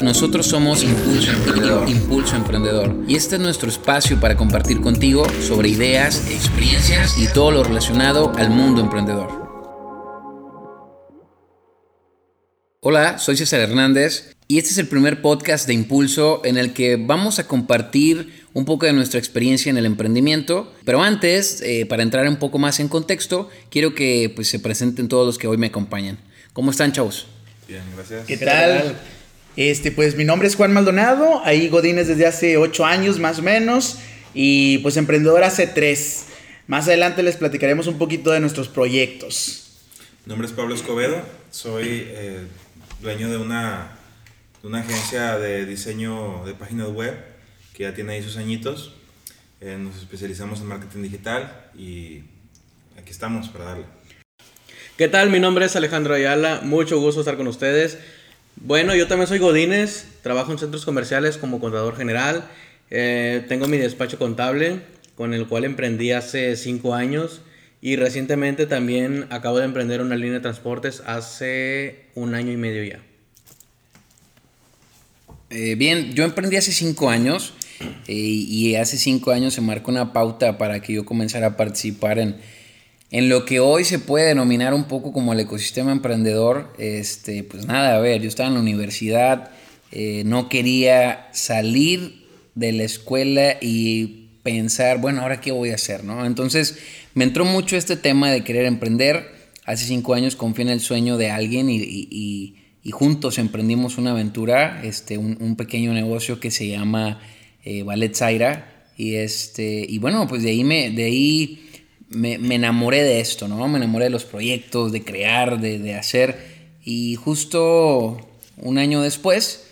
Nosotros somos Impulso Emprendedor. Impulso Emprendedor. Y este es nuestro espacio para compartir contigo sobre ideas, experiencias y todo lo relacionado al mundo emprendedor. Hola, soy César Hernández y este es el primer podcast de Impulso en el que vamos a compartir un poco de nuestra experiencia en el emprendimiento. Pero antes, eh, para entrar un poco más en contexto, quiero que pues, se presenten todos los que hoy me acompañan. ¿Cómo están, chavos? Bien, gracias. ¿Qué tal? Este, pues mi nombre es Juan Maldonado, ahí Godínez desde hace ocho años más o menos, y pues emprendedor hace tres. Más adelante les platicaremos un poquito de nuestros proyectos. Mi nombre es Pablo Escobedo, soy eh, dueño de una, de una agencia de diseño de páginas web que ya tiene ahí sus añitos. Eh, nos especializamos en marketing digital y aquí estamos para darle. ¿Qué tal? Mi nombre es Alejandro Ayala, mucho gusto estar con ustedes. Bueno, yo también soy Godínez, trabajo en centros comerciales como contador general. Eh, tengo mi despacho contable con el cual emprendí hace cinco años y recientemente también acabo de emprender una línea de transportes hace un año y medio ya. Eh, bien, yo emprendí hace cinco años eh, y hace cinco años se marcó una pauta para que yo comenzara a participar en, en lo que hoy se puede denominar un poco como el ecosistema emprendedor, este, pues nada, a ver, yo estaba en la universidad, eh, no quería salir de la escuela y pensar, bueno, ahora qué voy a hacer, ¿no? Entonces me entró mucho este tema de querer emprender. Hace cinco años confié en el sueño de alguien y, juntos emprendimos una aventura, este, un, pequeño negocio que se llama eh, Ballet Zaira. Y, este, y bueno, pues de ahí me, de ahí me, enamoré de esto, ¿no? Me enamoré de los proyectos, de crear, de, hacer. Y justo un año después,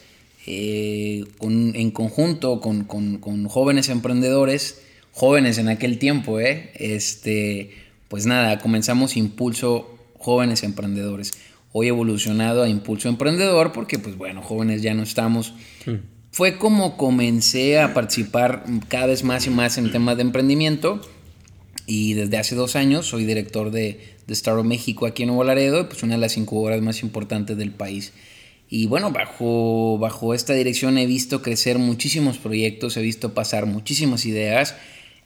eh, en conjunto con, jóvenes emprendedores, jóvenes en aquel tiempo, ¿eh? Este, pues nada, comenzamos Impulso Jóvenes Emprendedores. Hoy evolucionado a Impulso Emprendedor porque, pues bueno, jóvenes ya no estamos. Hmm. Fue como comencé a participar cada vez más y más en temas de emprendimiento y desde hace dos años soy director de, de Startup México aquí en Nuevo Laredo, pues una de las incubadoras más importantes del país. Y bueno, bajo, bajo esta dirección he visto crecer muchísimos proyectos, he visto pasar muchísimas ideas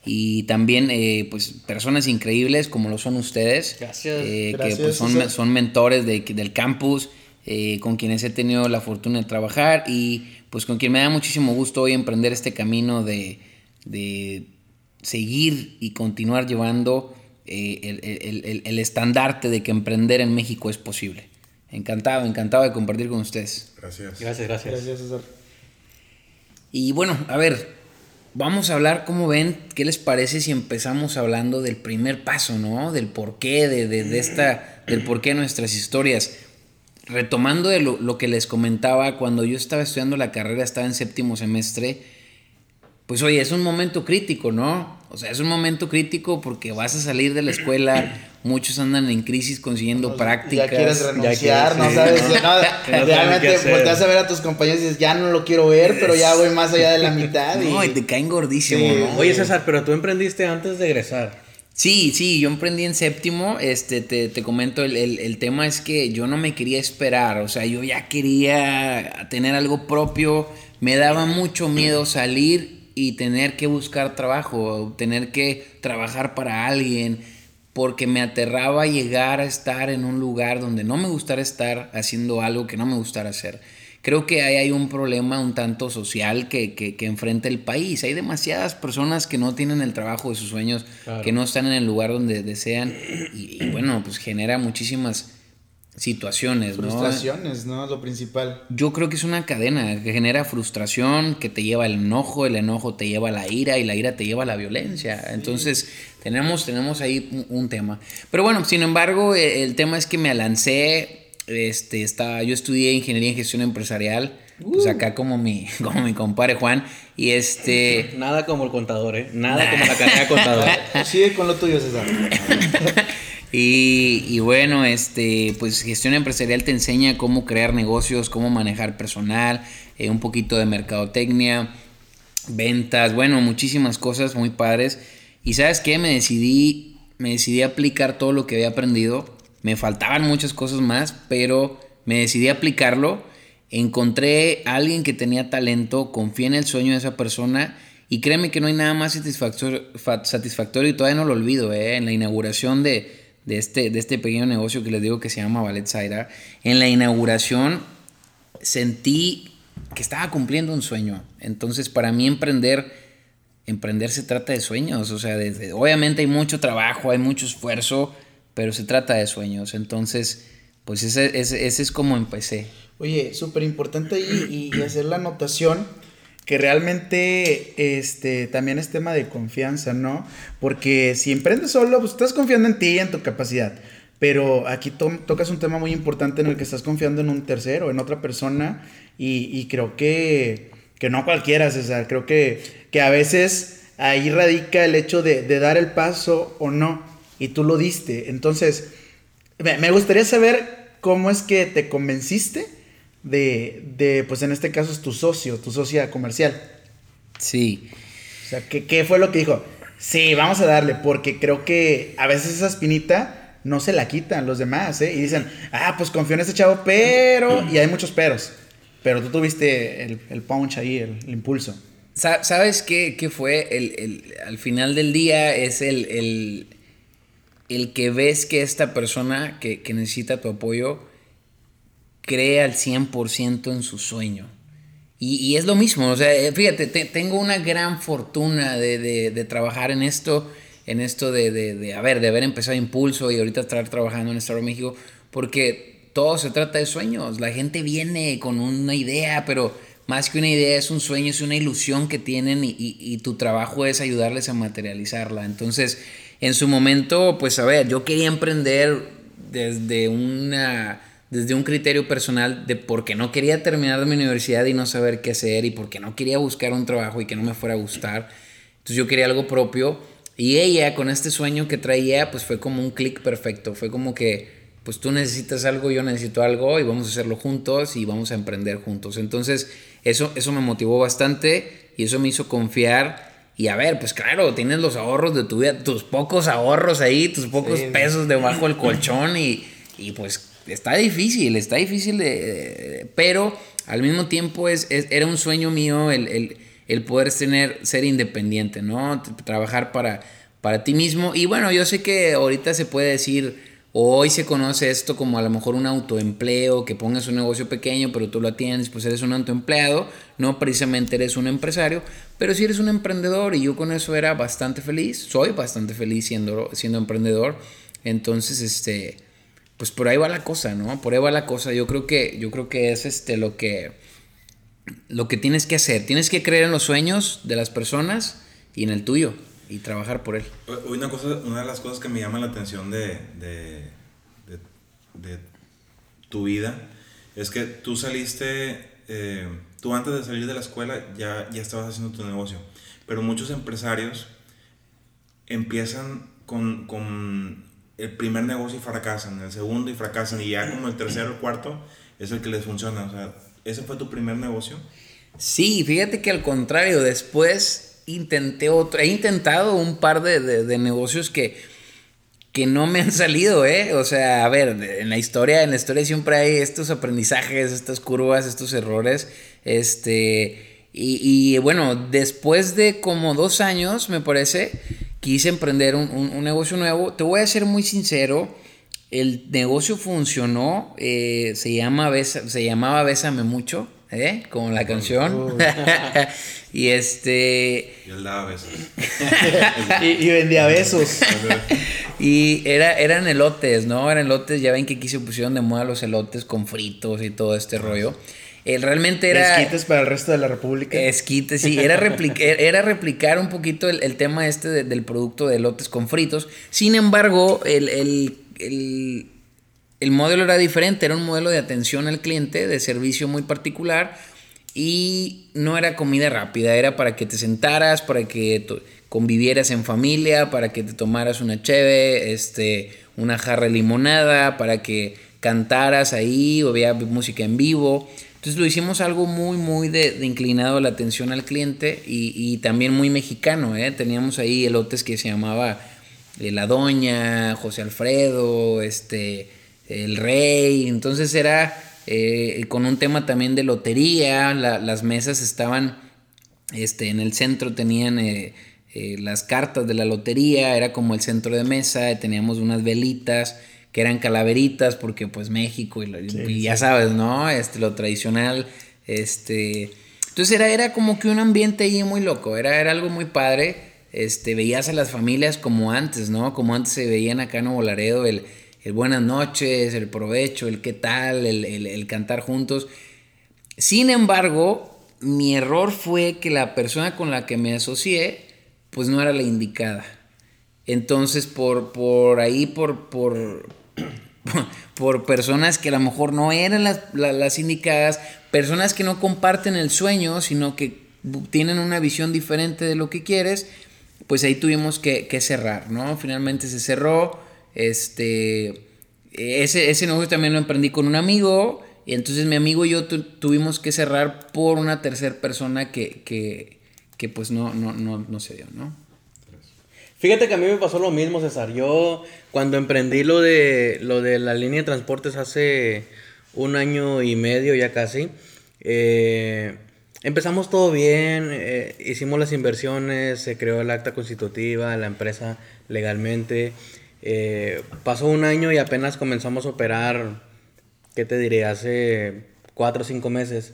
y también eh, pues personas increíbles como lo son ustedes, Gracias. Eh, que pues, son, son mentores de, del campus, eh, con quienes he tenido la fortuna de trabajar y pues con quien me da muchísimo gusto hoy emprender este camino de, de seguir y continuar llevando eh, el, estandarte de que emprender en México es posible. Encantado, encantado de compartir con ustedes. Gracias. Gracias, gracias. Gracias, César. Y bueno, a ver, vamos a hablar, ¿cómo ven? ¿Qué les parece si empezamos hablando del primer paso, ¿no? Del porqué, de, de, esta, del porqué de nuestras historias. Retomando de lo, lo que les comentaba, cuando yo estaba estudiando la carrera, estaba en séptimo semestre, pues oye, es un momento crítico, ¿no? O sea, es un momento crítico porque vas a salir de la escuela, muchos andan en crisis consiguiendo prácticas. Ya quieres renunciar, ¿no? ¿Sabes? No, realmente volteas a ver a tus compañeros y dices, ya no lo quiero ver, pero ya voy más allá de la mitad. No, y te caen gordísimo, ¿no? Oye, César, pero tú emprendiste antes de egresar. Sí, sí, yo emprendí en séptimo. Este, te, te comento, el, el, el, tema es que yo no me quería esperar. O sea, yo ya quería tener algo propio. Me daba mucho miedo salir y tener que buscar trabajo, tener que trabajar para alguien, porque me aterraba llegar a estar en un lugar donde no me gustara estar haciendo algo que no me gustara hacer. Creo que ahí hay un problema un tanto social que, que, enfrenta el país. Hay demasiadas personas que no tienen el trabajo de sus sueños, que no están en el lugar donde desean y, y bueno, pues genera muchísimas situaciones, Frustraciones, ¿no? Lo principal. Yo creo que es una cadena que genera frustración, que te lleva al enojo, el enojo te lleva a la ira y la ira te lleva a la violencia. Entonces, tenemos, tenemos ahí un, tema. Pero bueno, sin embargo, e, el, tema es que me lancé, este, está, yo estudié ingeniería en gestión empresarial. Pues uh. acá como mi, como mi compadre Juan. Y este. Nada como el contador, ¿eh? Nada como la carrera contador. Sigue con lo tuyo, César. Y, bueno, este, pues gestión empresarial te enseña cómo crear negocios, cómo manejar personal, eh, un poquito de mercadotecnia, ventas, bueno, muchísimas cosas muy padres. Y sabes qué, me decidí, me decidí aplicar todo lo que había aprendido. Me faltaban muchas cosas más, pero me decidí aplicarlo. encontré a alguien que tenía talento, confié en el sueño de esa persona y créeme que no hay nada más satisfactorio, satisfactorio y todavía no lo olvido, ¿eh? en la inauguración de, de, este, de este pequeño negocio que les digo que se llama Ballet Zaira, en la inauguración sentí que estaba cumpliendo un sueño. Entonces para mí emprender, emprender se trata de sueños, o sea, desde, obviamente hay mucho trabajo, hay mucho esfuerzo, pero se trata de sueños. Entonces, pues ese, ese, ese es como empecé. Oye, súper importante y, hacer la anotación que realmente este también es tema de confianza, ¿no? Porque si emprendes solo, pues estás confiando en ti y en tu capacidad. Pero aquí tocas un tema muy importante en el que estás confiando en un tercero, en otra persona, y, creo que, que, no cualquiera, César. Creo que, que a veces ahí radica el hecho de, de, dar el paso o no, y tú lo diste. Entonces, me gustaría saber cómo es que te convenciste de, de, pues en este caso es tu socio, tu socia comercial. Sí. O sea, ¿qué, ¿qué, fue lo que dijo? Sí, vamos a darle, porque creo que a veces esa espinita no se la quitan los demás, ¿eh? Y dicen, ah, pues confío en este chavo, pero... Y hay muchos peros. Pero tú tuviste el, el punch ahí, el, impulso. ¿Sabes qué, qué fue? El, el, al final del día es el, el, que ves que esta persona que, que necesita tu apoyo cree al 100% en su sueño. Y, es lo mismo, o sea, eh, fíjate, tengo una gran fortuna de, trabajar en esto, en esto de, de, haber, de haber empezado Impulso y ahorita estar trabajando en Estado de México, porque todo se trata de sueños. La gente viene con una idea, pero más que una idea es un sueño, es una ilusión que tienen y, y tu trabajo es ayudarles a materializarla. Entonces, en su momento, pues a ver, yo quería emprender desde una desde un criterio personal de por qué no quería terminar mi universidad y no saber qué hacer y por qué no quería buscar un trabajo y que no me fuera a gustar. Entonces yo quería algo propio y ella con este sueño que traía pues fue como un clic perfecto, fue como que pues tú necesitas algo, yo necesito algo y vamos a hacerlo juntos y vamos a emprender juntos. Entonces eso, eso me motivó bastante y eso me hizo confiar y a ver, pues claro, tienes los ahorros de tu vida, tus pocos ahorros ahí, tus pocos pesos debajo del colchón y, y pues está difícil, está difícil de... Pero al mismo tiempo es, era un sueño mío el, poder tener, ser independiente, ¿no? Trabajar para, para ti mismo. Y bueno, yo sé que ahorita se puede decir, hoy se conoce esto como a lo mejor un autoempleo, que pongas un negocio pequeño, pero tú lo atiendes, pues eres un autoempleado, no precisamente eres un empresario, pero si eres un emprendedor y yo con eso era bastante feliz, soy bastante feliz siendo, siendo emprendedor. Entonces, este pues por ahí va la cosa, ¿no? Por ahí va la cosa. Yo creo que, yo creo que es este lo que, lo que tienes que hacer. Tienes que creer en los sueños de las personas y en el tuyo y trabajar por él. Una, cosa, una de las cosas que me llama la atención de, de, de, tu vida es que tú saliste, eh, tú antes de salir de la escuela ya, ya estabas haciendo tu negocio, pero muchos empresarios empiezan con, con el primer negocio y fracasan, el segundo y fracasan, y ya como el tercero o cuarto es el que les funciona. O sea, ¿ese fue tu primer negocio? Sí, fíjate que al contrario, después intenté otro, he intentado un par de, de, negocios que, que no me han salido, ¿eh? O sea, a ver, en la historia, en la historia siempre hay estos aprendizajes, estas curvas, estos errores, este... Y, y bueno, después de como dos años, me parece, quise emprender un, negocio nuevo. Te voy a ser muy sincero, el negocio funcionó, eh, se, llama se llamaba Bésame Mucho, ¿eh? como la canción. y este... Y él daba besos. y, vendía besos. y era, eran elotes, ¿no? Eran elotes, ya ven que aquí se pusieron de moda los elotes con fritos y todo este rollo. El realmente era... Esquites para el resto de la República. Esquites, sí. Era, era replicar un poquito el, tema este del producto de lotes con fritos. Sin embargo, el, el, el, modelo era diferente. Era un modelo de atención al cliente, de servicio muy particular. Y no era comida rápida. Era para que te sentaras, para que convivieras en familia, para que te tomaras una cheve, este, una jarra de limonada, para que cantaras ahí o había música en vivo. Entonces lo hicimos algo muy, muy de, inclinado a la atención al cliente y, también muy mexicano. ¿eh? Teníamos ahí elotes que se llamaba eh, La Doña, José Alfredo, este, El Rey. Entonces era eh, con un tema también de lotería, las mesas estaban este, en el centro, tenían eh, las cartas de la lotería, era como el centro de mesa, teníamos unas velitas que eran calaveritas, porque pues México, y, ya sabes, ¿no? Este, lo tradicional, este... Entonces era, era como que un ambiente ahí muy loco, era, era algo muy padre, este, veías a las familias como antes, ¿no? Como antes se veían acá en Nuevo Laredo, el, el buenas noches, el provecho, el qué tal, el, el cantar juntos. Sin embargo, mi error fue que la persona con la que me asocié, pues no era la indicada. Entonces, por, por ahí, por, por, por personas que a lo mejor no eran las, indicadas, personas que no comparten el sueño, sino que tienen una visión diferente de lo que quieres, pues ahí tuvimos que, cerrar, ¿no? Finalmente se cerró, este, ese, ese negocio también lo emprendí con un amigo, y entonces mi amigo y yo tuvimos que cerrar por una tercera persona que, que, que pues no, no, no, no se dio, ¿no? Fíjate que a mí me pasó lo mismo, César. Yo cuando emprendí lo de, lo de la línea de transportes hace un año y medio ya casi, eh, empezamos todo bien, eh, hicimos las inversiones, se creó el acta constitutiva, la empresa legalmente. Eh, pasó un año y apenas comenzamos a operar, ¿qué te diré? Hace cuatro o cinco meses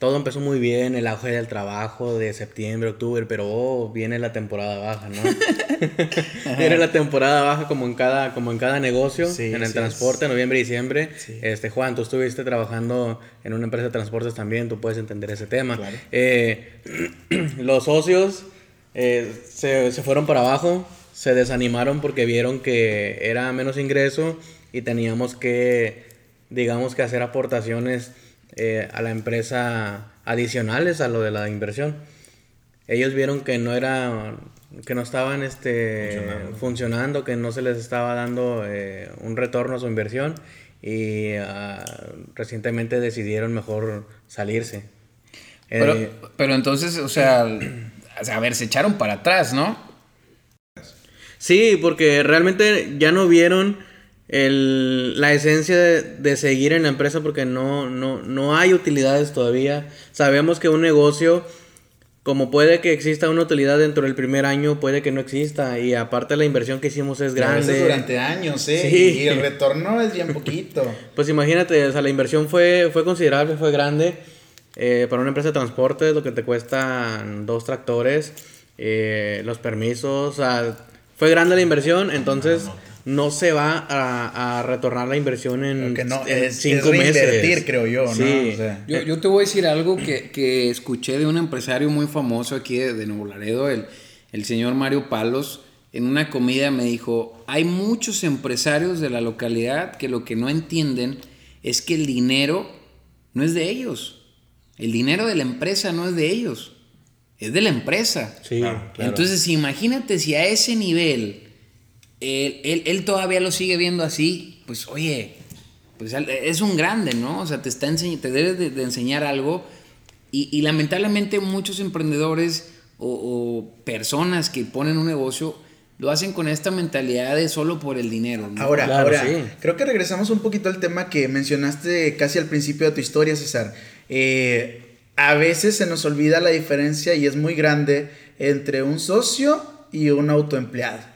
todo empezó muy bien, el auge del trabajo de septiembre, octubre, pero oh, viene la temporada baja, ¿no? viene la temporada baja como en cada, como en cada negocio, en el transporte, noviembre y diciembre. Este, Juan, tú estuviste trabajando en una empresa de transportes también, tú puedes entender ese tema. Eh, los socios eh, se, se fueron para abajo, se desanimaron porque vieron que era menos ingreso y teníamos que, digamos que hacer aportaciones eh, a la empresa adicionales a lo de la inversión. Ellos vieron que no era que no estaban este, funcionando. que no se les estaba dando eh, un retorno a su inversión y ah, recientemente decidieron mejor salirse. Pero, eh, pero entonces, o sea, a ver, se echaron para atrás, ¿no? Sí, porque realmente ya no vieron el, la esencia de, seguir en la empresa porque no, no, no hay utilidades todavía. Sabemos que un negocio, como puede que exista una utilidad dentro del primer año, puede que no exista. Y aparte la inversión que hicimos es grande. durante años, ¿eh? Y el retorno es bien poquito. pues imagínate, o sea, la inversión fue, fue considerable, fue grande. Eh, para una empresa de transporte, lo que te cuestan dos tractores, eh, los permisos, o sea, fue grande la inversión, entonces no se va a, retornar la inversión en, no, cinco meses. creo yo, yo, te voy a decir algo que, escuché de un empresario muy famoso aquí de, Nuevo Laredo, el, el señor Mario Palos. En una comida me dijo, hay muchos empresarios de la localidad que lo que no entienden es que el dinero no es de ellos. El dinero de la empresa no es de ellos. Es de la empresa. Sí, Entonces, imagínate si a ese nivel él, todavía lo sigue viendo así, pues oye, pues es un grande, ¿no? O sea, te, está te debe de, enseñar algo y, lamentablemente muchos emprendedores o, personas que ponen un negocio lo hacen con esta mentalidad de solo por el dinero. Ahora, ahora creo que regresamos un poquito al tema que mencionaste casi al principio de tu historia, César. Eh, a veces se nos olvida la diferencia y es muy grande entre un socio y un autoempleado.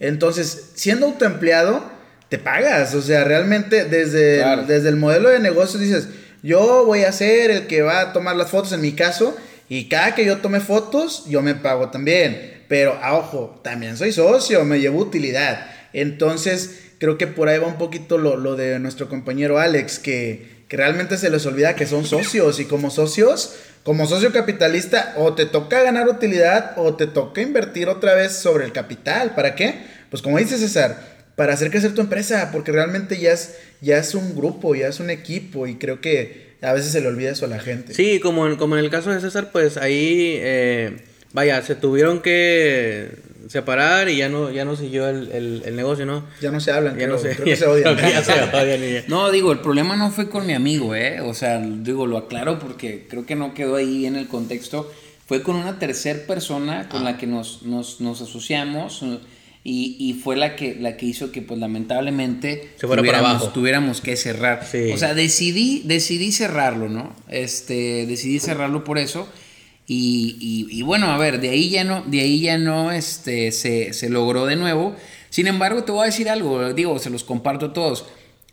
Entonces, siendo autoempleado, te pagas. O sea, realmente desde, desde el modelo de negocio dices, yo voy a ser el que va a tomar las fotos en mi caso y cada que yo tome fotos, yo me pago también. Pero, ah, ojo, también soy socio, me llevo utilidad. Entonces, creo que por ahí va un poquito lo, de nuestro compañero Alex, que, que realmente se les olvida que son socios y como socios como socio capitalista, o te toca ganar utilidad o te toca invertir otra vez sobre el capital. ¿Para qué? Pues como dice César, para hacer crecer tu empresa, porque realmente ya es, ya es un grupo, ya es un equipo y creo que a veces se le olvida eso a la gente. Sí, como en, como en el caso de César, pues ahí, eh, vaya, se tuvieron que separar y ya no, ya no siguió el, negocio, ¿no? Ya no se hablan, ya no se, creo que se odian. no, digo, el problema no fue con mi amigo, ¿eh? O sea, digo, lo aclaro porque creo que no quedó ahí en el contexto. Fue con una tercera persona con la que nos, nos, nos asociamos. Y, y fue la que, la que hizo que, pues lamentablemente, Se fuera para tuviéramos, abajo. tuviéramos que cerrar. Sí. O sea, decidí, decidí cerrarlo, ¿no? Este, decidí cerrarlo por eso. Y, y- y bueno, a ver, de ahí ya no, de ahí ya no este, se, se logró de nuevo. Sin embargo, te voy a decir algo, digo, se los comparto a todos.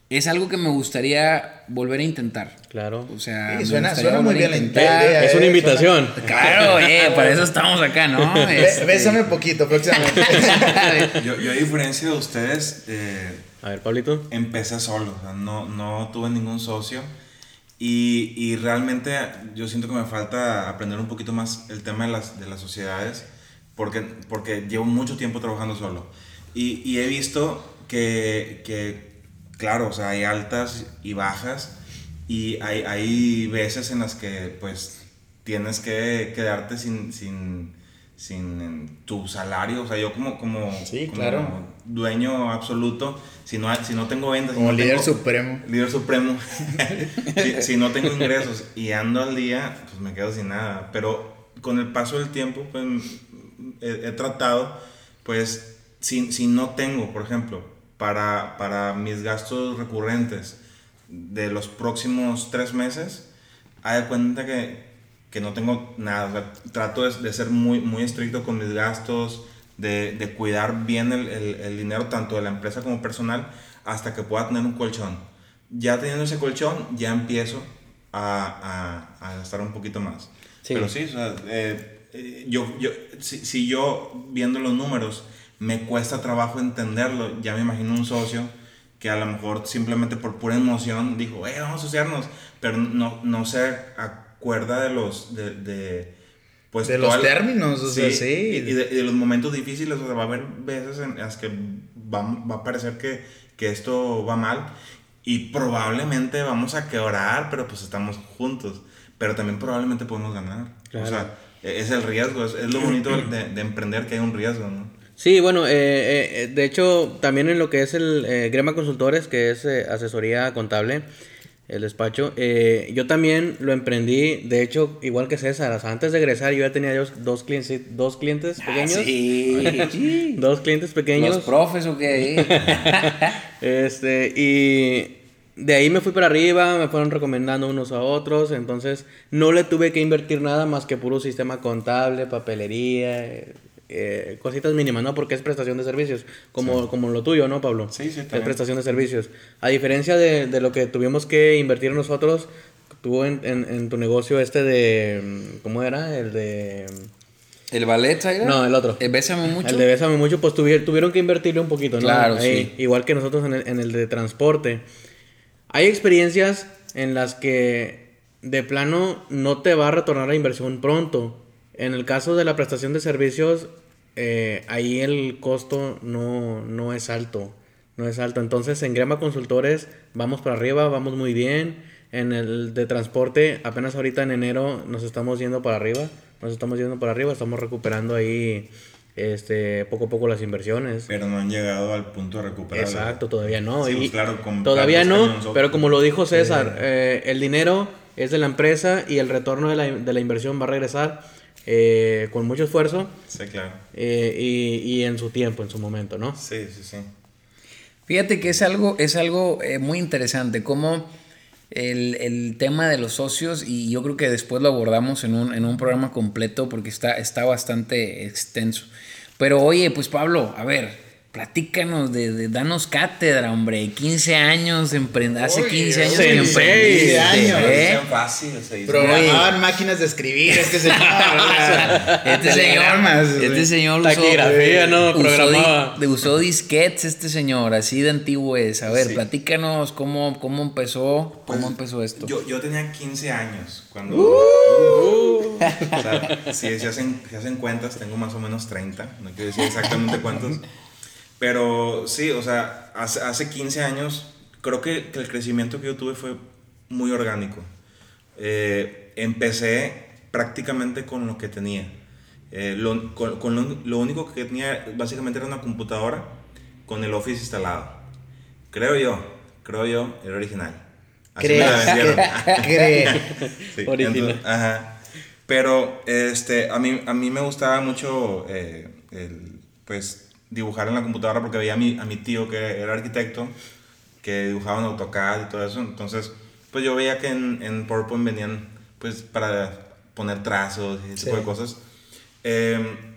Es algo que me gustaría volver a intentar. Claro. O sea, Sí, suena- suena muy bien la intentar. idea. Es una eh, invitación. Claro, eh, para eso estamos acá, ¿no? Este, Bésame poquito próximamente. Yo, yo a diferencia de ustedes, eh, A ver, Pablito. empecé solo, o sea, no, no tuve ningún socio y, y realmente yo siento que me falta aprender un poquito más el tema de las, de las sociedades porque, porque llevo mucho tiempo trabajando solo. Y, y he visto que, que, claro, o sea, hay altas y bajas y hay, hay veces en las que pues tienes que quedarte sin, sin, sin tu salario, o sea, yo como, como, Sí, como claro. dueño absoluto, si no, si no tengo ventas, si Como no líder tengo- supremo. líder supremo, si, si no tengo ingresos y ando al día, pues me quedo sin nada, pero con el paso del tiempo, pues he, he tratado, pues, si, si no tengo, por ejemplo, para, para mis gastos recurrentes de los próximos tres meses, haz de cuenta que, que no tengo nada. Trato de, de ser muy, muy estricto con mis gastos, de, de cuidar bien el, el- el dinero tanto de la empresa como personal hasta que pueda tener un colchón. Ya teniendo ese colchón, ya empiezo a, a, a gastar un poquito más. Sí. Pero sí, o sea, eh, eh, yo, yo, si, si yo viendo los números me cuesta trabajo entenderlo, ya me imagino un socio que a lo mejor simplemente por pura emoción dijo, eh, vamos a asociarnos, pero no, no se acuerda de los, de, de, pues, De los términos, o sea, sí. Y de, y de los momentos difíciles, o sea, va a haber veces en las que va, va a parecer que, que esto va mal y probablemente vamos a quebrar, pero pues estamos juntos, pero también probablemente podemos ganar. Claro. O sea, es el riesgo, es, es lo bonito de, de emprender que hay un riesgo, ¿no? Sí, bueno, eh, eh, eh, de hecho, también en lo que es el eh, Grema Consultores, que es eh, asesoría contable, el despacho, eh, yo también lo emprendí, de hecho, igual que César, o sea, antes de egresar yo ya tenía dos, dos clientes, dos clientes pequeños. Ah, sí. Dos clientes pequeños. Los profes o qué. Este, y de ahí me fui para arriba, me fueron recomendando unos a otros, entonces no le tuve que invertir nada más que puro sistema contable, papelería, eh, cositas mínimas, ¿no? Porque es prestación de servicios, como, como lo tuyo, ¿no, Pablo? Sí, sí, Es también. prestación de servicios. A diferencia de, de lo que tuvimos que invertir nosotros, tuvo en, en, en tu negocio este de, mm, ¿cómo era? El de... ¿El ballet, Zaira? No, el otro. Eh, Bésame mucho. El de Bésame Mucho, pues tuvi- tuvieron que invertirle un poquito, ¿no? Claro, Ahí, sí. Igual que nosotros en el, en el de transporte. Hay experiencias en las que de plano no te va a retornar la inversión pronto. En el caso de la prestación de servicios, eh, ahí el costo no, no es alto. No es alto. Entonces en Grema Consultores vamos para arriba, vamos muy bien. En el de transporte, apenas ahorita en enero nos estamos yendo para arriba. Nos estamos yendo para arriba, estamos recuperando ahí este, poco a poco las inversiones. Pero no han llegado al punto de recuperar. Exacto, todavía no. Sí, y pues, claro, todavía no, pero como lo dijo César, eh, el dinero es de la empresa y el retorno de la, de la inversión va a regresar eh, con mucho esfuerzo Sí, claro. eh, y, y en su tiempo, en su momento, ¿no? Sí, sí, sí. Fíjate que es algo, es algo eh, muy interesante, como el, el tema de los socios, y yo creo que después lo abordamos en un, en un programa completo porque está, está bastante extenso. Pero oye, pues Pablo, a ver, platícanos, de, de- danos cátedra, hombre, 15 años, emprend hace Oye, 15 años que emprendiste, años. ¿eh? fácil. Programaban máquinas de escribir, este señor. Este señor, este señor usó, Taquigrafía, ¿no? usó Programaba. di- usó disquetes este señor, así de antiguo es. A ver, Sí. platícanos cómo, cómo empezó, cómo Pues, empezó esto. Yo, yo tenía 15 años cuando... o sea, si se hacen, si hacen cuentas, tengo más o menos 30. No quiero decir exactamente cuántos. Pero sí, o sea, hace, hace 15 años, creo que, que el crecimiento que yo tuve fue muy orgánico. Eh, empecé prácticamente con lo que tenía. Eh, lo, con, con lo, lo único que tenía básicamente era una computadora con el Office instalado. Creo yo, creo yo, era original. Así me la ¿Crees? vendieron. ¿Crees? Sí, Original. entonces, ajá. Pero este, a, mí, a mí me gustaba mucho eh, el, pues, dibujar en la computadora porque veía a mi, a mi tío que era arquitecto, que dibujaba en AutoCAD y todo eso. Entonces, pues yo veía que en, en PowerPoint venían, pues, para poner trazos y ese tipo de cosas. Em,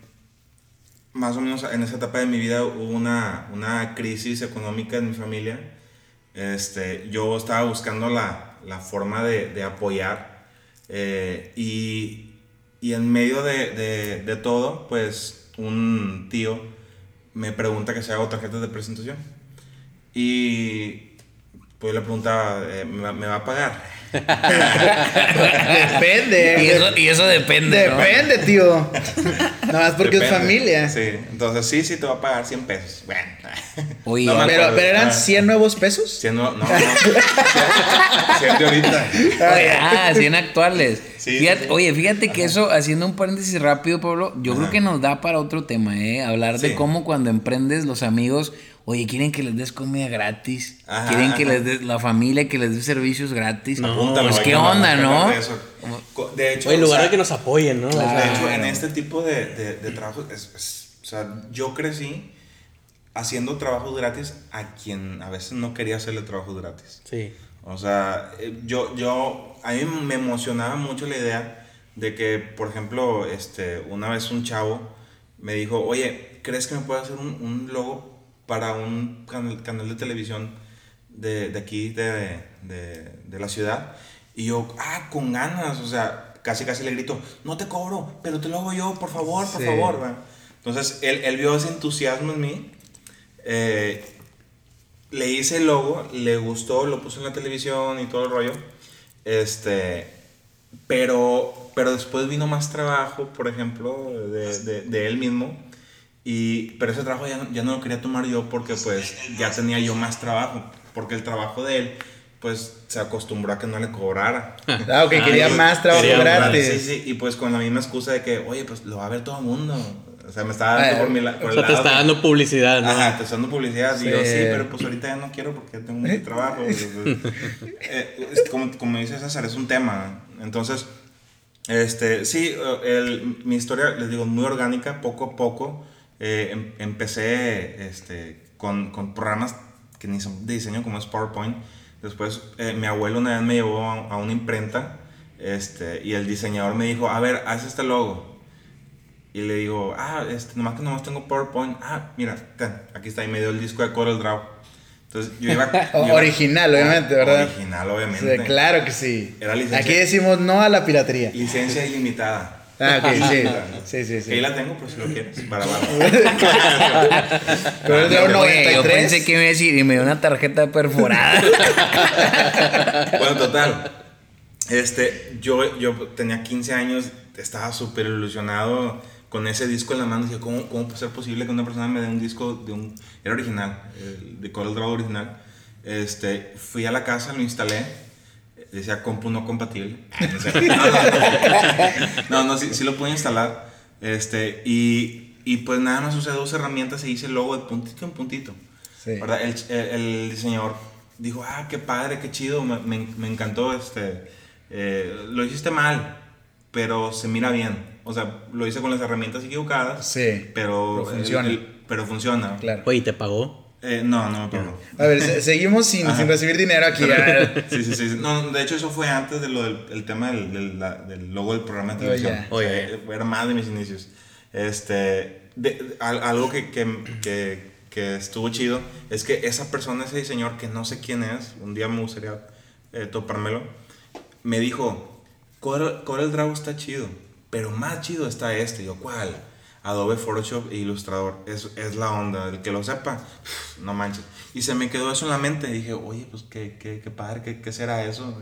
más o menos en esa etapa de mi vida hubo una, una crisis económica en mi familia. Este, yo estaba buscando la, la forma de, de apoyar eh, y, y, en medio de, de, de, todo, pues un tío me pregunta que si hago tarjetas de presentación. Y pues le preguntaba, eh, ¿me, ¿me va a pagar? Depende. Y eso, y eso depende. Depende, tío. Nada más porque es familia. Sí, entonces sí, sí te va a pagar 100 pesos. Bueno. Oye, no pero, pero, eran 100 nuevos pesos. 100 no, no, no. 100 de ahorita. Oye, ah, 100 actuales. Sí, fíjate, sí. Oye, fíjate que eso, haciendo un paréntesis rápido, Pablo, yo Ajá. creo que nos da para otro tema, ¿eh? Hablar de cómo cuando emprendes los amigos Oye, quieren que les des comida gratis. Ajá, quieren que ajá. les des la familia, que les des servicios gratis. No, Apúntalo, pues qué onda, ¿no? De, de hecho, en lugar o sea, de que nos apoyen, ¿no? Claro. De hecho, en este tipo de, de, de trabajos, es, es, o sea, yo crecí haciendo trabajos gratis a quien a veces no quería hacerle trabajos gratis. Sí. O sea, eh, yo, yo, a mí me emocionaba mucho la idea de que, por ejemplo, este, una vez un chavo me dijo, oye, ¿crees que me puede hacer un, un logo para un canal, canal de televisión de, de aquí, de, de, de, la ciudad. Y yo, ah, con ganas, o sea, casi casi le grito, no te cobro, pero te lo hago yo, por favor, por sí. favor. ¿verdad? Entonces, él, él, vio ese entusiasmo en mí, eh, le hice el logo, le gustó, lo puse en la televisión y todo el rollo, este, pero, pero después vino más trabajo, por ejemplo, de, de, de él mismo y, pero ese trabajo ya, ya no lo quería tomar yo porque pues ya tenía yo más trabajo, porque el trabajo de él pues se acostumbró a que no le cobrara. Ah, ok, quería más trabajo gratis. Sí, sí, y pues con la misma excusa de que, oye, pues lo va a ver todo el mundo. O sea, me está dando por mi la, por O sea, te está dando publicidad, ¿no? Ajá, te está dando publicidad. Sí. Y yo, sí, pero pues ahorita ya no quiero porque tengo mucho trabajo. eh, como, como dice César, es un tema. Entonces, este, sí, el, mi historia, les digo, muy orgánica, poco a poco eh, em, empecé este, con, con, programas que ni son de diseño como es PowerPoint. Después eh, mi abuelo una vez me llevó a, a, una imprenta este, y el diseñador me dijo, a ver, haz este logo. Y le digo, ah, este, nomás que nomás tengo PowerPoint. Ah, mira, ten, aquí está. Y me dio el disco de Corel Draw. Entonces yo iba. Yo iba original, obviamente, ¿verdad? Original, obviamente. Sí, claro que sí. Era licencia, Aquí decimos no a la piratería. Licencia ilimitada. Ah, ok, sí. sí, sí, sí. Ahí la tengo, por si lo quieres. Para, para. Pero es de un 93. Yo pensé que me iba a decir y me dio una tarjeta perforada. bueno, total. Este, yo, yo tenía 15 años, estaba súper ilusionado con ese disco en la mano. Dije, ¿cómo, ¿cómo puede ser posible que una persona me dé un disco de un. Era original, de Coral Draw original. Este, fui a la casa, lo instalé decía compu no compatible. No, no, no, sí, sí, lo pude instalar. Este, y, y, pues nada más usé dos herramientas y hice el logo de puntito en puntito. Sí. ¿verdad? El, el, el, diseñador dijo, ah, qué padre, qué chido, me, me, me encantó. Este, eh, lo hiciste mal, pero se mira bien. O sea, lo hice con las herramientas equivocadas. Sí. Pero, pero funciona. El, pero funciona. Claro. Oye, ¿te pagó? Eh, no, no me pagó. A ver, se seguimos sin, sin, recibir dinero aquí. sí, sí, sí. No, de hecho, eso fue antes de lo del el tema del, del, la, del, logo del programa de televisión. Oh, yeah. Oye, oh, yeah. era más de mis inicios. Este, de, de, algo que, que, que, que, estuvo chido es que esa persona, ese diseñador, que no sé quién es, un día me gustaría eh, topármelo, me dijo, Corel, Corel Draw está chido, pero más chido está este. Y yo, ¿cuál? Adobe Photoshop e Illustrator. Es, es la onda. El que lo sepa, no manches. Y se me quedó eso en la mente. Dije, oye, pues qué, qué, qué padre, qué, qué será eso.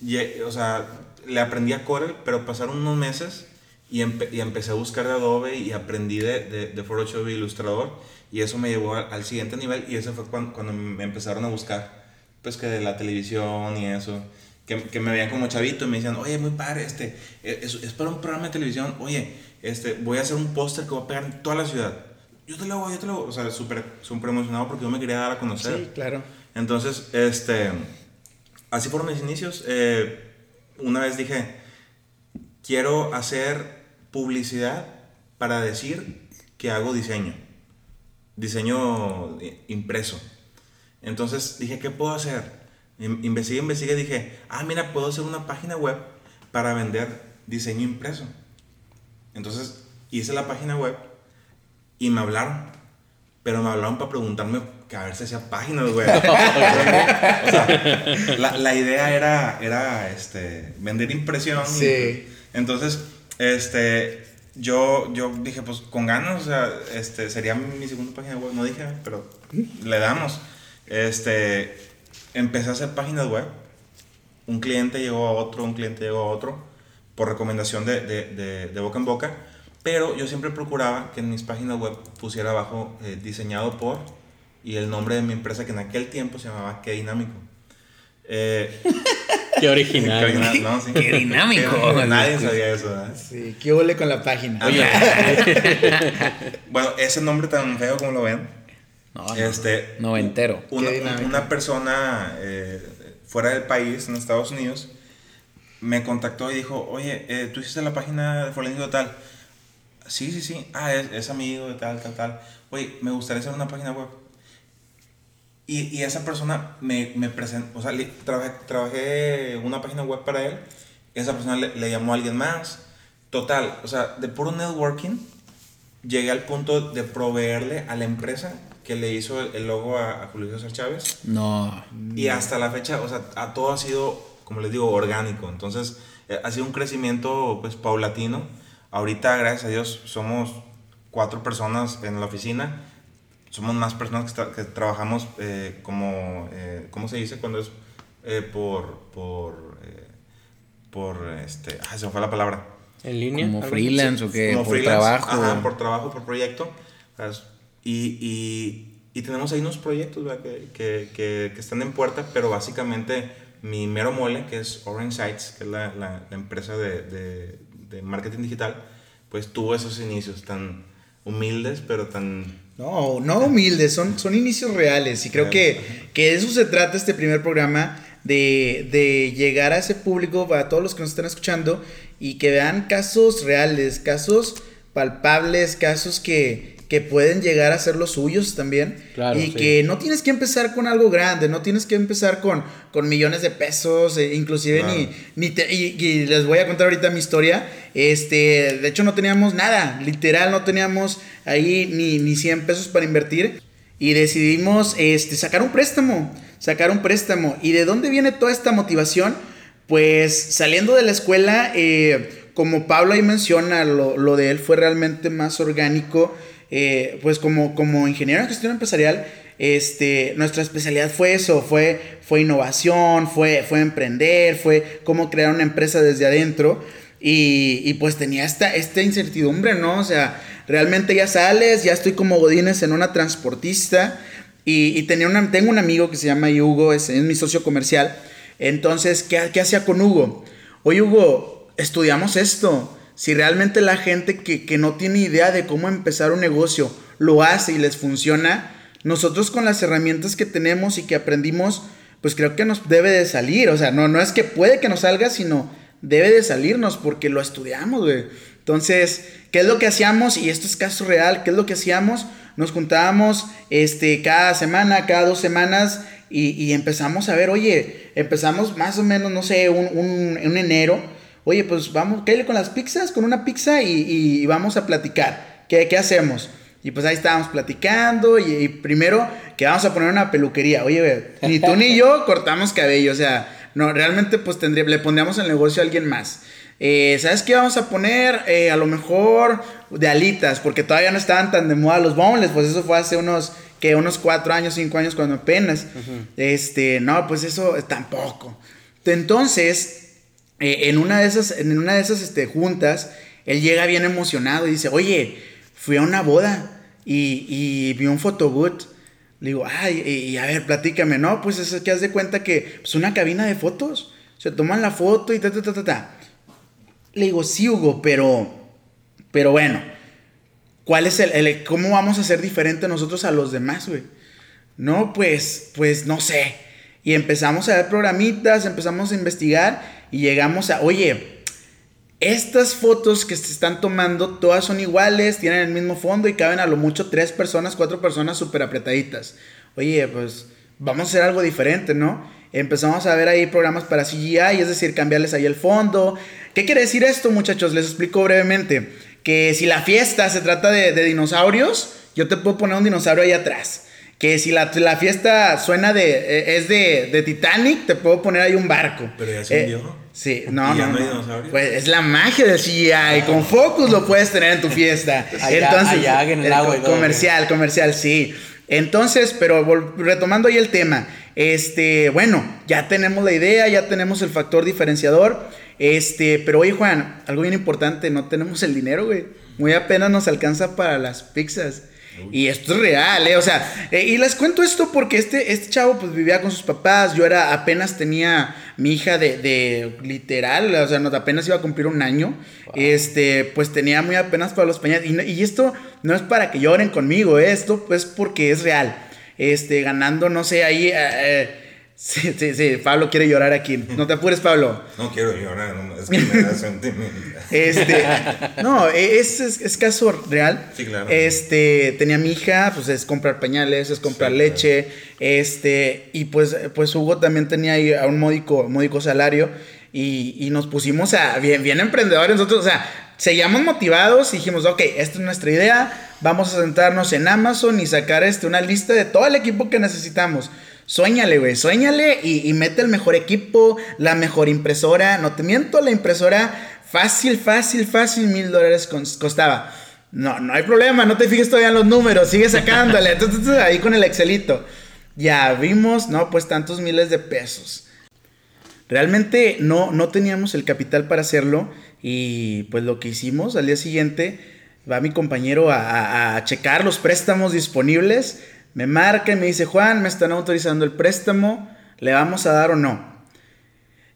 Y, o sea, le aprendí a Corel, pero pasaron unos meses y, empe y empecé a buscar de Adobe y aprendí de, de, de Photoshop e Illustrator. Y eso me llevó al, al siguiente nivel. Y eso fue cuando, cuando me empezaron a buscar, pues que de la televisión y eso. Que, que, me veían como chavito y me decían, oye, muy padre, este, es, es, para un programa de televisión, oye, este, voy a hacer un póster que va a pegar en toda la ciudad. Yo te lo hago, yo te lo hago. O sea, súper super emocionado porque yo me quería dar a conocer. Sí, claro. Entonces, este, así fueron mis inicios. Eh, una vez dije, quiero hacer publicidad para decir que hago diseño. diseño impreso. Entonces dije, ¿qué puedo hacer? Investigué, investigué, dije, ah, mira, puedo hacer una página web para vender diseño impreso. Entonces hice la página web y me hablaron. Pero me hablaron para preguntarme que a ver si hacía páginas web. la, idea era, era este, vender impresión. Sí. entonces, este, yo, yo dije, pues con ganas, o sea, este, sería mi segunda página web. No dije, pero le damos. Este, empecé a hacer páginas web. Un cliente llegó a otro, un cliente llegó a otro, por recomendación de, de, de, boca en boca. Pero yo siempre procuraba que en mis páginas web pusiera abajo eh, diseñado por y el nombre de mi empresa que en aquel tiempo se llamaba Qué Dinámico. Eh, Qué original. Qué, dinámico. nadie sabía eso. ¿eh? Sí, qué huele con la página. bueno, ese nombre tan feo como lo ven. No, este, noventero. Una, una persona eh, fuera del país, en Estados Unidos, me contactó y dijo, oye, eh, tú hiciste la página de de tal. Sí, sí, sí. Ah, es, es amigo de tal, tal, tal. Oye, me gustaría hacer una página web y, y esa persona me, me presentó, o sea, trabajé, trabajé, una página web para él, esa persona le, le, llamó a alguien más. Total, o sea, de puro networking, llegué al punto de proveerle a la empresa que le hizo el, logo a, Julio César Chávez. No. Y hasta la fecha, o sea, a todo ha sido, como les digo, orgánico. Entonces, eh, ha sido un crecimiento, pues, paulatino. Ahorita, gracias a Dios, somos cuatro personas en la oficina somos más personas que, trabajamos eh, como, eh, ¿cómo se dice? Cuando es eh, por, por, por, este, se me fue la palabra. ¿En línea? Como freelance o que por trabajo. Ajá, por trabajo, por proyecto. Y, y, y, tenemos ahí unos proyectos que, que, que, que, están en puerta, pero básicamente mi mero mole, que es Orange Sites, que es la, la, la empresa de, de, de marketing digital, pues tuvo esos inicios tan humildes, pero tan no, no humildes, son, son inicios reales. Y creo que, que de eso se trata este primer programa, de, de, llegar a ese público, a todos los que nos están escuchando y que vean casos reales, casos palpables, casos que, que pueden llegar a ser los suyos también. y que no tienes que empezar con algo grande, no tienes que empezar con, con millones de pesos, eh, inclusive ni, ni y, les voy a contar ahorita mi historia. Este, de hecho no teníamos nada, literal no teníamos ahí ni, ni 100 pesos para invertir y decidimos este, sacar un préstamo, sacar un préstamo. ¿Y de dónde viene toda esta motivación? Pues saliendo de la escuela, eh, como Pablo ahí menciona, lo, lo de él fue realmente más orgánico. Eh, pues como, como ingeniero en gestión empresarial, este, nuestra especialidad fue eso, fue, fue innovación, fue, fue emprender, fue cómo crear una empresa desde adentro. Y, y, pues tenía esta, esta incertidumbre, ¿no? O sea, realmente ya sales, ya estoy como Godínez en una transportista. Y, tenía una, tengo un amigo que se llama Hugo, es, es mi socio comercial. Entonces, ¿qué, ¿qué hacía con Hugo? Oye, Hugo, estudiamos esto si realmente la gente que, no tiene idea de cómo empezar un negocio lo hace y les funciona, nosotros con las herramientas que tenemos y que aprendimos, pues creo que nos debe de salir. O sea, no, no es que puede que nos salga, sino debe de salirnos porque lo estudiamos, güey. Entonces, ¿qué es lo que hacíamos? Y esto es caso real, ¿qué es lo que hacíamos? Nos juntábamos este, cada semana, cada dos semanas y, empezamos a ver, oye, empezamos más o menos, no sé, un, un, un enero oye, pues vamos, cállale con las pizzas, con una pizza y, vamos a platicar. ¿Qué, hacemos? Y pues ahí estábamos platicando y, primero que vamos a poner una peluquería. Oye, ni tú ni yo cortamos cabello, o sea, no, realmente pues tendría, le pondríamos el negocio a alguien más. Eh, ¿Sabes qué vamos a poner? Eh, a lo mejor de alitas, porque todavía no estaban tan de moda los bombles, pues eso fue hace unos, que unos cuatro años, cinco años cuando apenas. Este, no, pues eso tampoco. Entonces, eh, en una de esas, en una de esas este, juntas, él llega bien emocionado y dice, oye, fui a una boda y, y vi un fotoboot. Le digo, ay, y, a ver, platícame, ¿no? Pues es que haz de cuenta que es pues, una cabina de fotos. Se toman la foto y ta, ta, ta, ta, ta. Le digo, sí, Hugo, pero, pero bueno, ¿cuál es el, cómo vamos a ser diferente nosotros a los demás, güey? No, pues, pues no sé. Y empezamos a ver programitas, empezamos a investigar y llegamos a, oye, Estas fotos que se están tomando, todas son iguales, tienen el mismo fondo y caben a lo mucho tres personas, cuatro personas súper apretaditas. Oye, pues vamos a hacer algo diferente, ¿no? Empezamos a ver ahí programas para CGI, es decir, cambiarles ahí el fondo. ¿Qué quiere decir esto, muchachos? Les explico brevemente. Que si la fiesta se trata de, de dinosaurios, yo te puedo poner un dinosaurio ahí atrás. Que si la, la fiesta suena de. eh, es de, de Titanic, te puedo poner ahí un barco. Pero ya se Eh, hundió. Sí, no, ¿Y ya no. Pues es la magia del CGI. Con Focus lo puedes tener en tu fiesta. Allá- allá en el eh, agua todo, comercial, comercial, sí. Entonces, pero retomando ahí el tema, este, bueno, ya tenemos la idea, ya tenemos el factor diferenciador, este, pero oye Juan, algo bien importante, no tenemos el dinero, güey. Muy apenas nos alcanza para las pizzas. Y esto es real, ¿eh? O sea, eh, y les cuento esto porque este, este chavo pues vivía con sus papás, yo era, apenas tenía mi hija de, de literal, o sea, no, apenas iba a cumplir un año, este, pues tenía muy apenas para los pañales. Y, esto no es para que lloren conmigo, ¿eh? esto pues porque es real. Este, ganando, no sé, ahí... eh, sí, sí, sí, Pablo quiere llorar aquí. No te apures, Pablo. No quiero llorar, es que me da sentimiento. Este, no, es, es, es caso real. Sí, claro. Este, tenía mi hija, pues es comprar pañales, es comprar Sí, leche. Este, y pues, pues Hugo también tenía ahí a un módico, módico salario. Y, y nos pusimos a bien, bien emprendedores. Nosotros, o sea, seguíamos motivados y dijimos, ok, esta es nuestra idea. Vamos a sentarnos en Amazon y sacar este, una lista de todo el equipo que necesitamos. Suéñale, güey, suéñale y, mete el mejor equipo, la mejor impresora. No te miento, la impresora fácil, fácil, fácil, mil dólares costaba. No, no hay problema, no te fijes todavía en los números, sigue sacándole. Ahí con el Excelito. Ya vimos, no, pues tantos miles de pesos. Realmente no, no teníamos el capital para hacerlo y pues lo que hicimos al día siguiente va mi compañero a checar los préstamos disponibles, me marca y me dice, Juan, me están autorizando el préstamo, ¿le vamos a dar o no?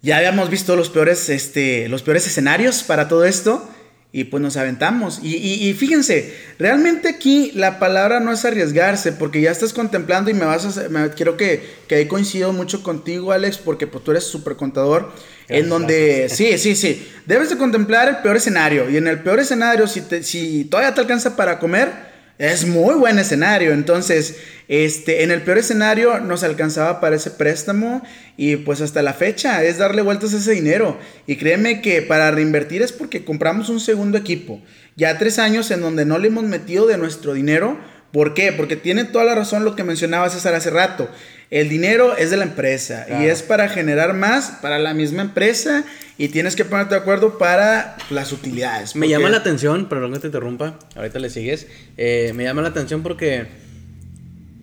Ya habíamos visto los peores, este, los peores escenarios para todo esto y pues nos aventamos. Y, y- y fíjense, realmente aquí la palabra no es arriesgarse porque ya estás contemplando y me vas a... me- quiero que, que ahí coincido mucho contigo, Alex, porque pues tú eres súper contador. En donde, sí, sí, sí, debes de contemplar el peor escenario. Y en el peor escenario, si, te- si todavía te alcanza para comer, es muy buen escenario. Entonces, este, en el peor escenario nos alcanzaba para ese préstamo y pues hasta la fecha es darle vueltas a ese dinero. Y créeme que para reinvertir es porque compramos un segundo equipo. Ya tres años en donde no le hemos metido de nuestro dinero. ¿Por qué? Porque tiene toda la razón lo que mencionaba César hace rato. El dinero es de la empresa y es para generar más para la misma empresa y tienes que ponerte de acuerdo para las utilidades. Me porque- llama la atención, perdón que te interrumpa, ahorita le sigues. eh, me llama la atención porque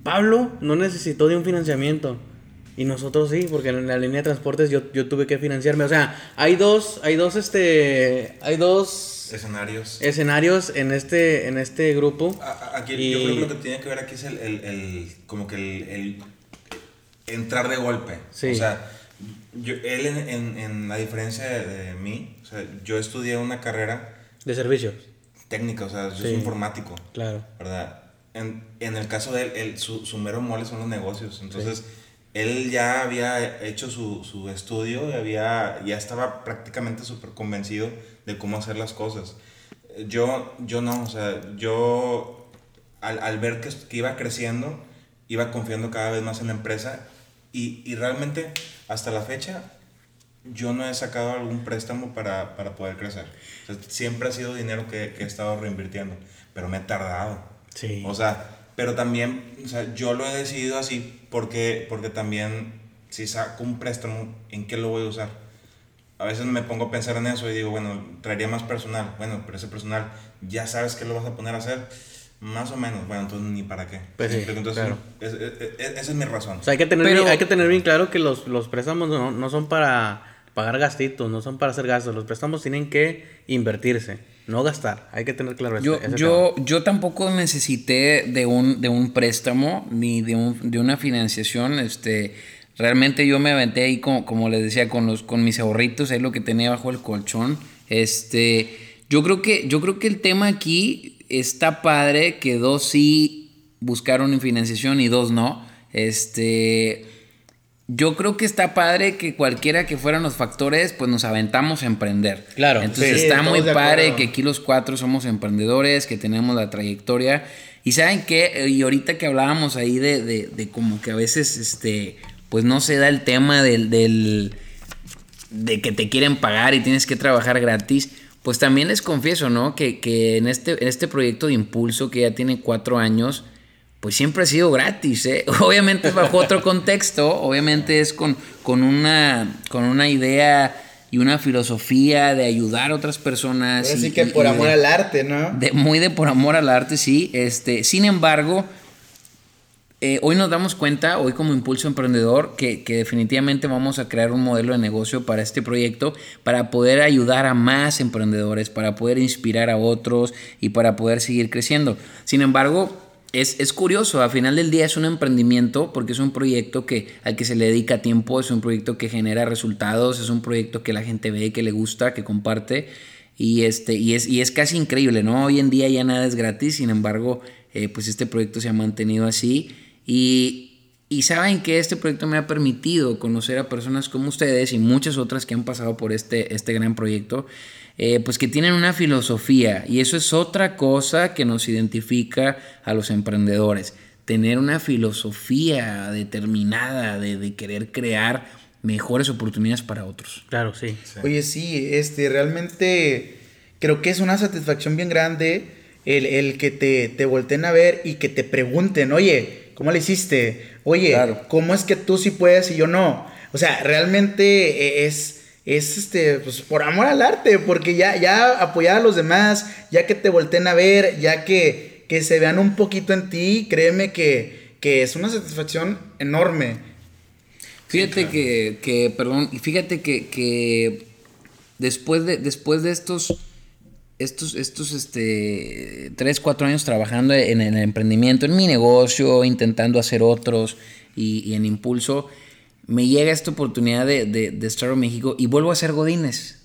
Pablo no necesitó de un financiamiento. Y nosotros sí, porque en la línea de transportes yo, yo tuve que financiarme. O sea, hay dos, hay dos, este, hay dos Escenarios. escenarios en este, en este grupo. A- a- Aquí, Y- Yo creo que lo que tiene que ver aquí es el, el- el- como que el, el entrar de golpe. Sí. O sea, yo, él en, en- en la diferencia de, de mí, o sea, yo estudié una carrera De servicios. técnica, o sea, yo Sí. soy informático, Claro. ¿verdad? En, en el caso de él, él, su, su mero mole son los negocios, entonces... Él ya había hecho su, su estudio y había, ya estaba prácticamente súper convencido de cómo hacer las cosas. Yo, yo no, o sea, yo al, al ver que, que iba creciendo, iba confiando cada vez más en la empresa y, y realmente hasta la fecha yo no he sacado algún préstamo para, para poder crecer. O sea, siempre ha sido dinero que, que he estado reinvirtiendo, pero me he tardado. Sí. O sea, pero también, o sea, yo lo he decidido así porque, porque también si saco un préstamo, ¿en qué lo voy a usar? A veces me pongo a pensar en eso y digo, bueno, traería más personal. Bueno, pero ese personal, ¿ya sabes qué lo vas a poner a hacer? Más o menos. Bueno, entonces ni para qué. Pues sí, Entonces, claro. es- es- es- esa es mi razón. O sea, hay que tener, Pero- bien, hay que tener bien claro que los, los préstamos no, no son para pagar gastitos, no son para hacer gastos. Los préstamos tienen que invertirse, no gastar. Hay que tener claro Yo, este- ese yo, yo tampoco necesité de un, de un préstamo ni de, un- de una financiación. Este, realmente yo me aventé ahí, como, como les decía, con, los, con mis ahorritos, ahí lo que tenía bajo el colchón. Este, yo, creo que, yo creo que el tema aquí está padre que dos sí buscaron financiación y dos no. Este, yo creo que está padre que cualquiera que fueran los factores, pues nos aventamos a emprender. Claro. Entonces Sí, está muy padre que aquí los cuatro somos emprendedores, que tenemos la trayectoria. Y saben qué, y ahorita que hablábamos ahí de, de, de como que a veces, este, pues no se da el tema del, del, de que te quieren pagar y tienes que trabajar gratis. Pues también les confieso, ¿no? Que, que en, este, en este proyecto de impulso que ya tiene cuatro años, pues siempre ha sido gratis, ¿eh? Obviamente es bajo otro contexto, obviamente es con, con, una, con una idea y una filosofía de ayudar a otras personas. Así y- que y- por y amor de- al arte, ¿no? de- muy de por amor al arte, sí. Este, sin embargo, eh, hoy nos damos cuenta, hoy como Impulso Emprendedor, que, definitivamente vamos a crear un modelo de negocio para este proyecto, para poder ayudar a más emprendedores, para poder inspirar a otros y para poder seguir creciendo. Sin embargo, es, es curioso, al final del día es un emprendimiento porque es un proyecto que, al que se le dedica tiempo, es un proyecto que genera resultados, es un proyecto que la gente ve, que le gusta, que comparte. Y, este, y, es, y es casi increíble, ¿no? Hoy en día ya nada es gratis, sin embargo, eh, pues este proyecto se ha mantenido así. Y, y saben que este proyecto me ha permitido conocer a personas como ustedes y muchas otras que han pasado por este, este gran proyecto, eh, pues que tienen una filosofía y eso es otra cosa que nos identifica a los emprendedores, tener una filosofía determinada de, de querer crear mejores oportunidades para otros. Claro, sí. Oye, sí, este, realmente creo que es una satisfacción bien grande el, el que te, te volteen a ver y que te pregunten, oye, ¿cómo le hiciste? Oye, Claro. ¿cómo es que tú sí puedes y yo no? O sea, realmente es, es este, pues por amor al arte, porque ya, ya apoyar a los demás, ya que te volteen a ver, ya que, que se vean un poquito en ti, créeme que, que es una satisfacción enorme. Fíjate que, que, perdón, y fíjate que, que después de, después de estos, estos, estos, este, tres, cuatro años trabajando en el emprendimiento, en mi negocio, intentando hacer otros y, y en impulso, me llega esta oportunidad de, de, de estar en México y vuelvo a ser Godines.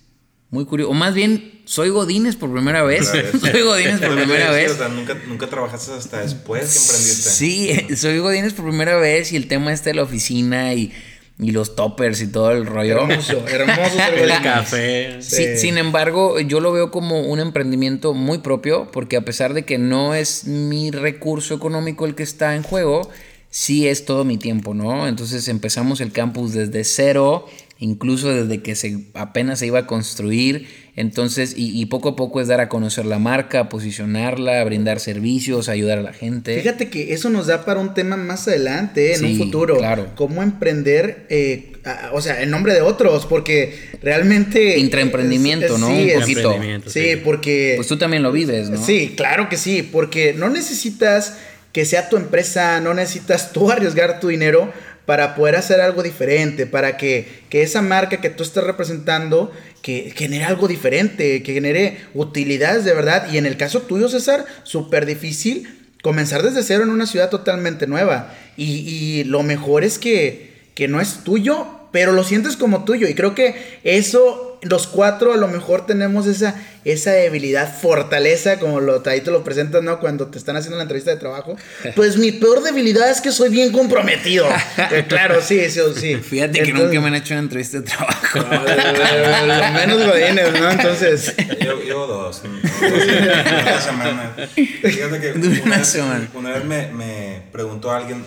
Muy curioso. O más bien, soy Godines por primera vez. Soy Godines por primera vez. o sea, nunca, nunca trabajaste hasta después que emprendiste. Sí, soy Godines por primera vez y el tema este de la oficina y, y los toppers y todo el rollo. Hermoso, hermoso El café. Sí, sin embargo, yo lo veo como un emprendimiento muy propio, porque a pesar de que no es mi recurso económico el que está en juego, sí es todo mi tiempo, ¿no? Entonces empezamos el campus desde cero, incluso desde que se apenas se iba a construir. Entonces, y, y poco a poco es dar a conocer la marca, posicionarla, brindar servicios, ayudar a la gente. Fíjate que eso nos da para un tema más adelante, en Sí, un futuro. claro. Cómo emprender, eh, a- o sea, en nombre de otros, porque realmente... Intraemprendimiento, ¿no? Un es- poquito. Emprendimiento, Sí, sí. porque... Pues tú también lo vives, ¿no? Sí, claro que sí, porque no necesitas que sea tu empresa, no necesitas tú arriesgar tu dinero para poder hacer algo diferente, para que, que esa marca que tú estás representando que genere algo diferente, que genere utilidades de verdad. Y en el caso tuyo, César, súper difícil comenzar desde cero en una ciudad totalmente nueva. Y, y lo mejor es que, que no es tuyo, pero lo sientes como tuyo. Y creo que eso, los cuatro a lo mejor tenemos esa, esa debilidad, fortaleza, como lo, ahí te lo presentas, ¿no? Cuando te están haciendo la entrevista de trabajo. Pues mi peor debilidad es que soy bien comprometido. Eh, claro, sí, sí, sí. Fíjate que Entonces- nunca me han hecho una entrevista de trabajo. Lo menos godines, ¿no? Entonces... Yo, yo dos. Una semana. Fíjate que una una, vez, semana. una vez me, me preguntó alguien,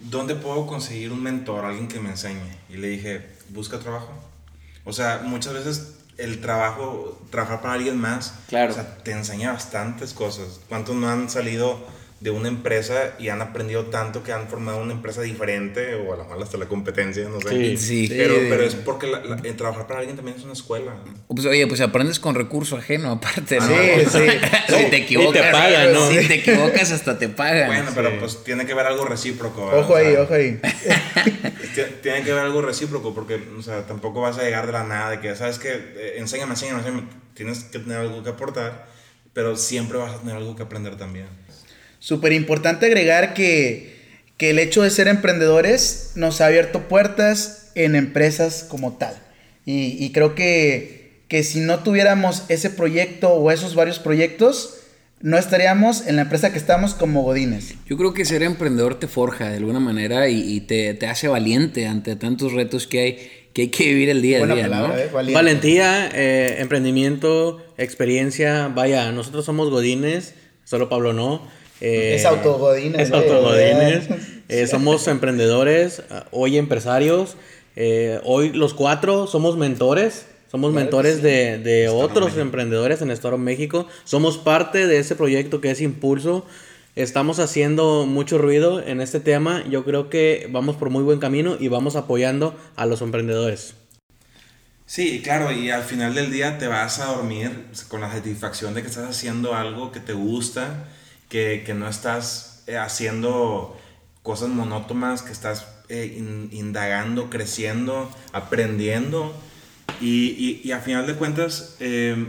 ¿dónde puedo conseguir un mentor, alguien que me enseñe? Y le dije, busca trabajo. O sea, muchas veces el trabajo, trabajar para alguien más, Claro. o sea, te enseña bastantes cosas. ¿Cuántos no han salido de una empresa y han aprendido tanto que han formado una empresa diferente o a lo mejor hasta la competencia, no sé? Sí. Sí. Pero, Sí. pero es porque la- la- el trabajar para alguien también es una escuela. Pues, oye, pues aprendes con recurso ajeno, aparte. ¿no? Sí, sí. si te equivocas, Y te pagan, ¿no? si te equivocas, hasta te pagan. Bueno, pero pues tiene que haber algo recíproco. ¿verdad? Ojo O sea, ahí, ojo ahí. ti- Tiene que haber algo recíproco porque, o sea, tampoco vas a llegar de la nada de que, ¿sabes qué? Eh, enséñame, enséñame, enséñame. Tienes que tener algo que aportar, pero siempre vas a tener algo que aprender también. Súper importante agregar que, que el hecho de ser emprendedores nos ha abierto puertas en empresas como tal. Y, y creo que, que si no tuviéramos ese proyecto o esos varios proyectos, no estaríamos en la empresa que estamos como Godines. Yo creo que ser emprendedor te forja de alguna manera y, te, te, hace valiente ante tantos retos que hay que, hay que vivir el día a día. ¿no? ¿eh? Valentía, eh, emprendimiento, experiencia. Vaya, nosotros somos Godines, solo Pablo no. Eh, es autogodines. Es autogodines. Eh, somos emprendedores, hoy empresarios. hoy los cuatro somos mentores. Somos mentores de, de otros emprendedores en Estado México. Somos parte de ese proyecto que es Impulso. Estamos haciendo mucho ruido en este tema. Yo creo que vamos por muy buen camino y vamos apoyando a los emprendedores. Sí, claro, y al final del día te vas a dormir con la satisfacción de que estás haciendo algo que te gusta, que, no estás eh, haciendo cosas monótonas, que estás eh, indagando, creciendo, aprendiendo y, y, a final de cuentas, eh,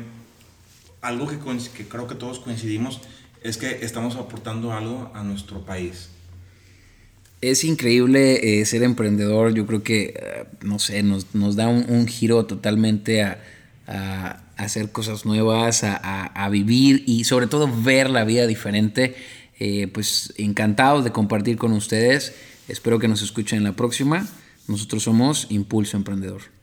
algo que, que, creo que todos coincidimos es que estamos aportando algo a nuestro país. Es increíble eh, ser emprendedor, yo creo que, no sé, nos, nos da un, giro totalmente a, hacer cosas nuevas, a, a, vivir y sobre todo ver la vida diferente. pues encantados de compartir con ustedes. Espero que nos escuchen en la próxima. Nosotros somos Impulso Emprendedor.